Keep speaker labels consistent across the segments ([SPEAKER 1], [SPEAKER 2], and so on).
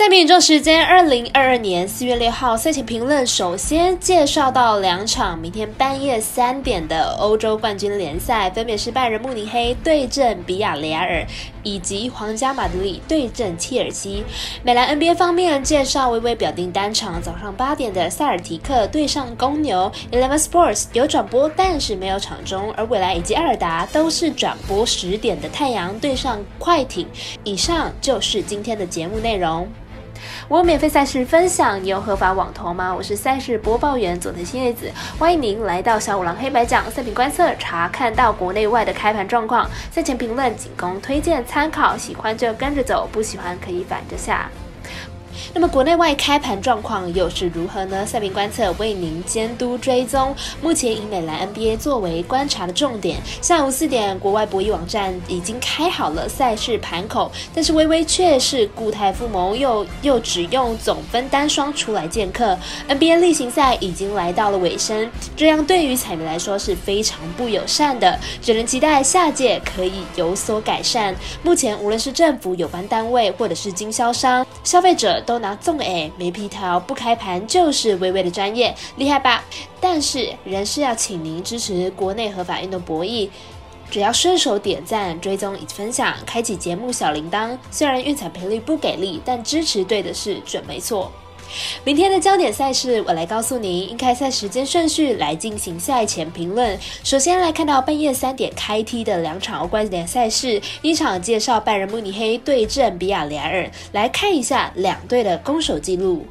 [SPEAKER 1] 赛评宇宙时间，二零二二年四月六号赛前评论，首先介绍到两场明天半夜三点的欧洲冠军联赛，分别是拜仁慕尼黑对阵比亚雷亚尔，以及皇家马德里对阵切尔西。美兰 NBA 方面介绍，微微表定单场早上八点的塞尔提克对上公牛，Eleven Sports 有转播，但是没有场中，而未来以及艾尔达都是转播十点的太阳对上快艇。以上就是今天的节目内容。我有免费赛事分享，你有合法网投吗？我是赛事播报员佐藤新叶子，欢迎您来到小五郎黑白讲赛品观测，查看到国内外的开盘状况，赛前评论仅供推荐参考，喜欢就跟着走，不喜欢可以反着下。那么国内外开盘状况又是如何呢？赛评观测为您监督追踪。目前以美兰 NBA 作为观察的重点。下午四点，国外博弈网站已经开好了赛事盘口，但是微微却是固态复萌，又又只用总分单双出来见客。NBA 例行赛已经来到了尾声，这样对于彩民来说是非常不友善的，只能期待下届可以有所改善。目前无论是政府有关单位，或者是经销商、消费者。都拿纵诶，没皮条，不开盘就是微微的专业，厉害吧？但是仍是要请您支持国内合法运动博弈，只要顺手点赞、追踪以及分享，开启节目小铃铛。虽然运彩赔率不给力，但支持对的事准没错。明天的焦点赛事，我来告诉您应开赛时间顺序来进行赛前评论。首先来看到半夜三点开踢的两场欧冠联赛事，一场介绍拜仁慕尼黑对阵比亚雷尔，来看一下两队的攻守记录。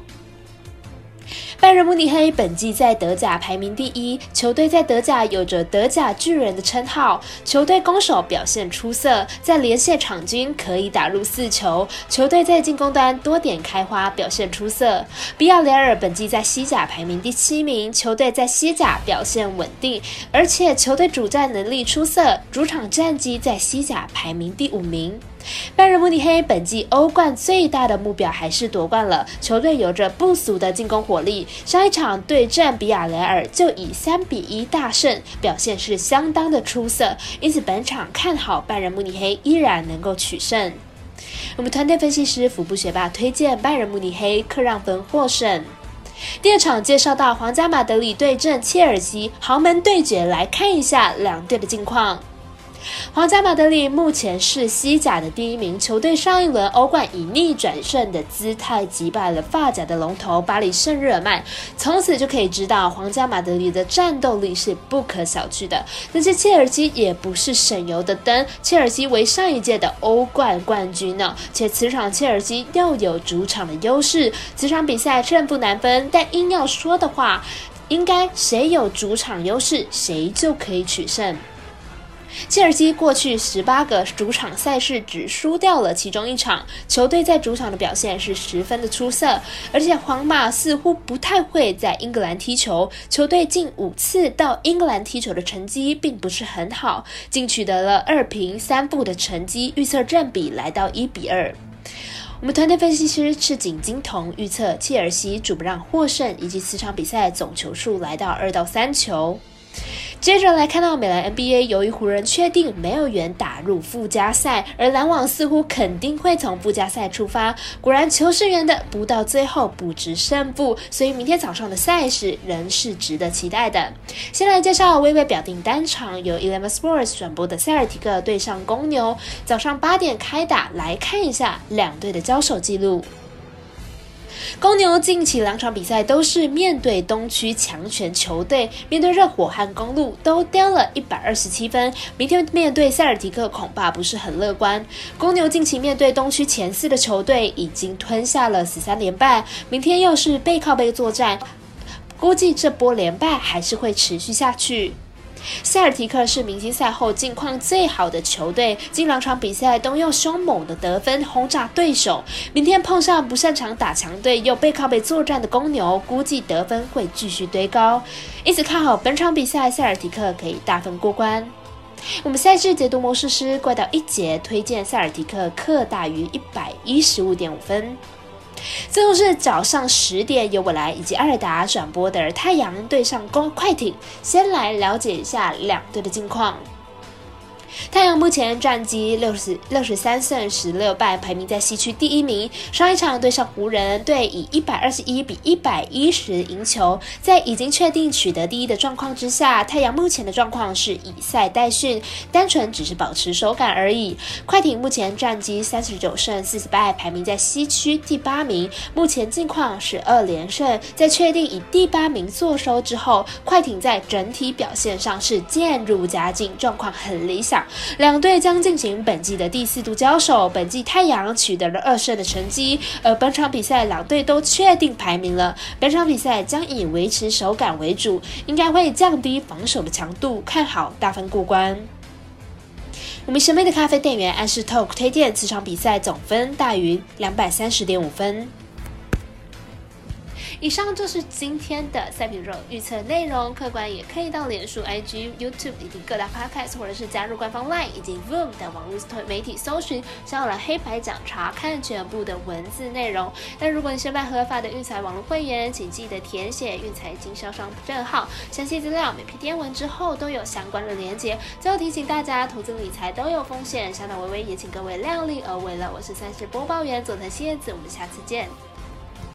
[SPEAKER 1] 拜仁慕尼黑本季在德甲排名第一，球队在德甲有着“德甲巨人”的称号。球队攻守表现出色，在连线场均可以打入四球。球队在进攻端多点开花，表现出色。比亚雷尔本季在西甲排名第七名，球队在西甲表现稳定，而且球队主战能力出色，主场战绩在西甲排名第五名。拜仁慕尼黑本季欧冠最大的目标还是夺冠了，球队有着不俗的进攻火力。上一场对战比亚雷尔就以三比一大胜，表现是相当的出色。因此本场看好拜仁慕尼黑依然能够取胜。我们团队分析师腹部学霸推荐拜仁慕尼黑客让分获胜。第二场介绍到皇家马德里对阵切尔西豪门对决，来看一下两队的近况。皇家马德里目前是西甲的第一名球队，上一轮欧冠以逆转胜的姿态击败了发甲的龙头巴黎圣日耳曼，从此就可以知道皇家马德里的战斗力是不可小觑的。但是切尔西也不是省油的灯，切尔西为上一届的欧冠冠军呢，且此场切尔西又有主场的优势，此场比赛胜负难分。但硬要说的话，应该谁有主场优势，谁就可以取胜。切尔西过去十八个主场赛事只输掉了其中一场，球队在主场的表现是十分的出色，而且皇马似乎不太会在英格兰踢球，球队近五次到英格兰踢球的成绩并不是很好，仅取得了二平三负的成绩，预测占比来到一比二。我们团队分析师赤井金童预测切尔西主不让获胜，以及此场比赛总球数来到二到三球。接着来看到美兰 NBA，由于湖人确定没有缘打入附加赛，而篮网似乎肯定会从附加赛出发。果然，球是圆的，不到最后不知胜负，所以明天早上的赛事仍是值得期待的。先来介绍微微表定单场，由 Eleven Sports 转播的塞尔提克对上公牛，早上八点开打，来看一下两队的交手记录。公牛近期两场比赛都是面对东区强权球队，面对热火和公路都丢了一百二十七分。明天面对塞尔提克恐怕不是很乐观。公牛近期面对东区前四的球队已经吞下了十三连败，明天又是背靠背作战，估计这波连败还是会持续下去。塞尔提克是明星赛后近况最好的球队，近两场比赛都用凶猛的得分轰炸对手。明天碰上不擅长打强队又背靠背作战的公牛，估计得分会继续堆高。因此看好本场比赛，塞尔提克可以大分过关。我们赛事解读模式师怪盗一节推荐塞尔提克克大于一百一十五点五分。最后是早上十点由我来以及阿尔达转播的太阳对上公快艇，先来了解一下两队的近况。太阳目前战绩六十六十三胜十六败，排名在西区第一名。上一场对上湖人队，以一百二十一比一百一十赢球。在已经确定取得第一的状况之下，太阳目前的状况是以赛代训，单纯只是保持手感而已。快艇目前战绩三十九胜四十败，排名在西区第八名。目前近况是二连胜。在确定以第八名坐收之后，快艇在整体表现上是渐入佳境，状况很理想。两队将进行本季的第四度交手，本季太阳取得了二胜的成绩，而本场比赛两队都确定排名了。本场比赛将以维持手感为主，应该会降低防守的强度，看好大分过关。我们神秘的咖啡店员暗示 Talk 推荐此场比赛总分大于两百三十点五分。以上就是今天的赛品肉预测内容，客观也可以到脸书、IG、YouTube 以及各大 Podcast，或者是加入官方 LINE 以及 Voom 等网络媒体搜寻，想要来黑白奖查看全部的文字内容。但如果你是办合法的运财网络会员，请记得填写运财经销商证号，详细资料每篇电文之后都有相关的连接。最后提醒大家，投资理财都有风险，相当微微，也请各位量力而为了。我是三十播报员佐藤蝎子，我们下次见。